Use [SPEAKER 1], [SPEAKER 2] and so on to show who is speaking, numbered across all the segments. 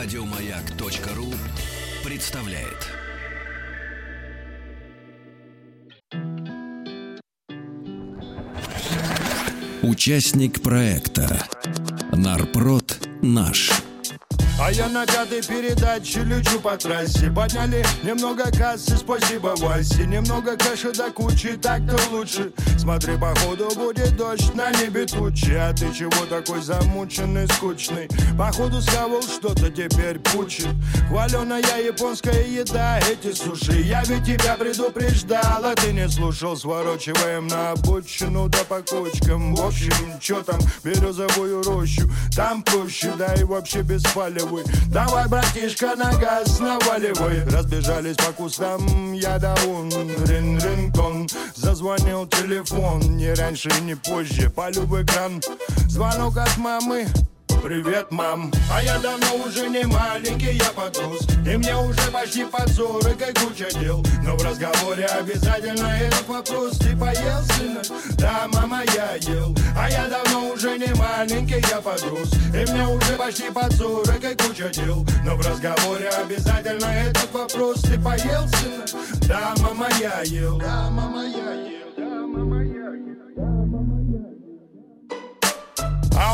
[SPEAKER 1] Радиомаяк.ру представляет. Участник проекта Нарпрод наш.
[SPEAKER 2] А я на пятой передаче лечу по трассе. Подняли немного кассы, спасибо Васе. Немного кэша до кучи, так-то лучше. Смотри, походу будет дождь, на небе тучи. А ты чего такой замученный, скучный? Походу схавал что-то, теперь пучит. Хваленая японская еда, эти суши. Я ведь тебя предупреждал, а ты не слушал. Сворачиваем на обочину, да по кочкам. В общем, чё там, березовую рощу. Там проще, да и вообще без палева головы Давай, братишка, на газ наваливай Разбежались по кустам, я да он рин рин кон Зазвонил телефон, не раньше, не позже Полю в экран, звонок от мамы Привет, мам. А я давно уже не маленький, я подрос. И мне уже почти под сорок и куча дел. Но в разговоре обязательно этот вопрос. Ты поел, сына? Да, мама, я ел. А я давно уже не маленький, я подрос. И мне уже почти под сорок и куча дел. Но в разговоре обязательно этот вопрос. Ты поел, сына? Да, мама, я ел. Да, мама, я ел. Да, мама, я ел. а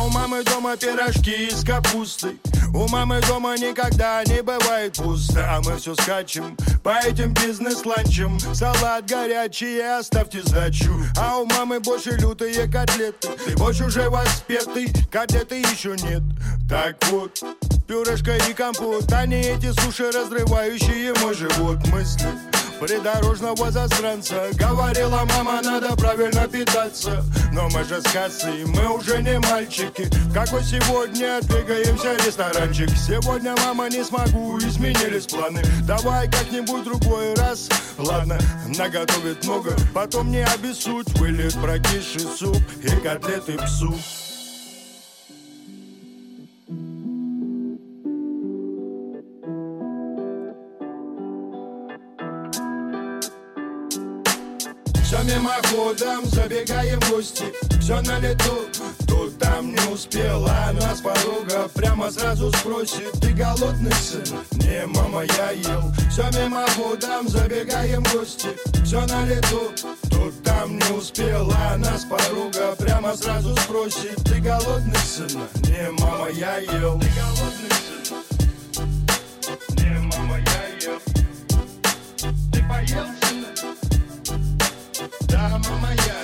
[SPEAKER 2] у мамы дома пирожки с капустой. У мамы дома никогда не бывает пусто. А мы все скачем по этим бизнес-ланчам. Салат горячий, оставьте сдачу. А у мамы больше лютые котлеты. Ты больше уже воспетый, котлеты еще нет. Так вот, пюрешка и компот. Они эти суши, разрывающие мой живот придорожного засранца. Говорила мама, надо правильно питаться. Но мы же с кассы, мы уже не мальчики. Какой сегодня двигаемся ресторанчик. Сегодня, мама, не смогу, изменились планы. Давай как-нибудь другой раз. Ладно, наготовит много Потом не обессудь, вылет прокисший суп И котлеты псу Все мимоходом, забегаем в гости. Все на лету, тут там не успела Нас подруга прямо сразу спросит. Ты голодный сын? Не, мама, я ел Все мимоходом, забегаем в гости. Все на лету, тут там не успела Нас подруга прямо сразу спросит. Ты голодный сын? Не, мама, я ел Ты голодный Да, мама,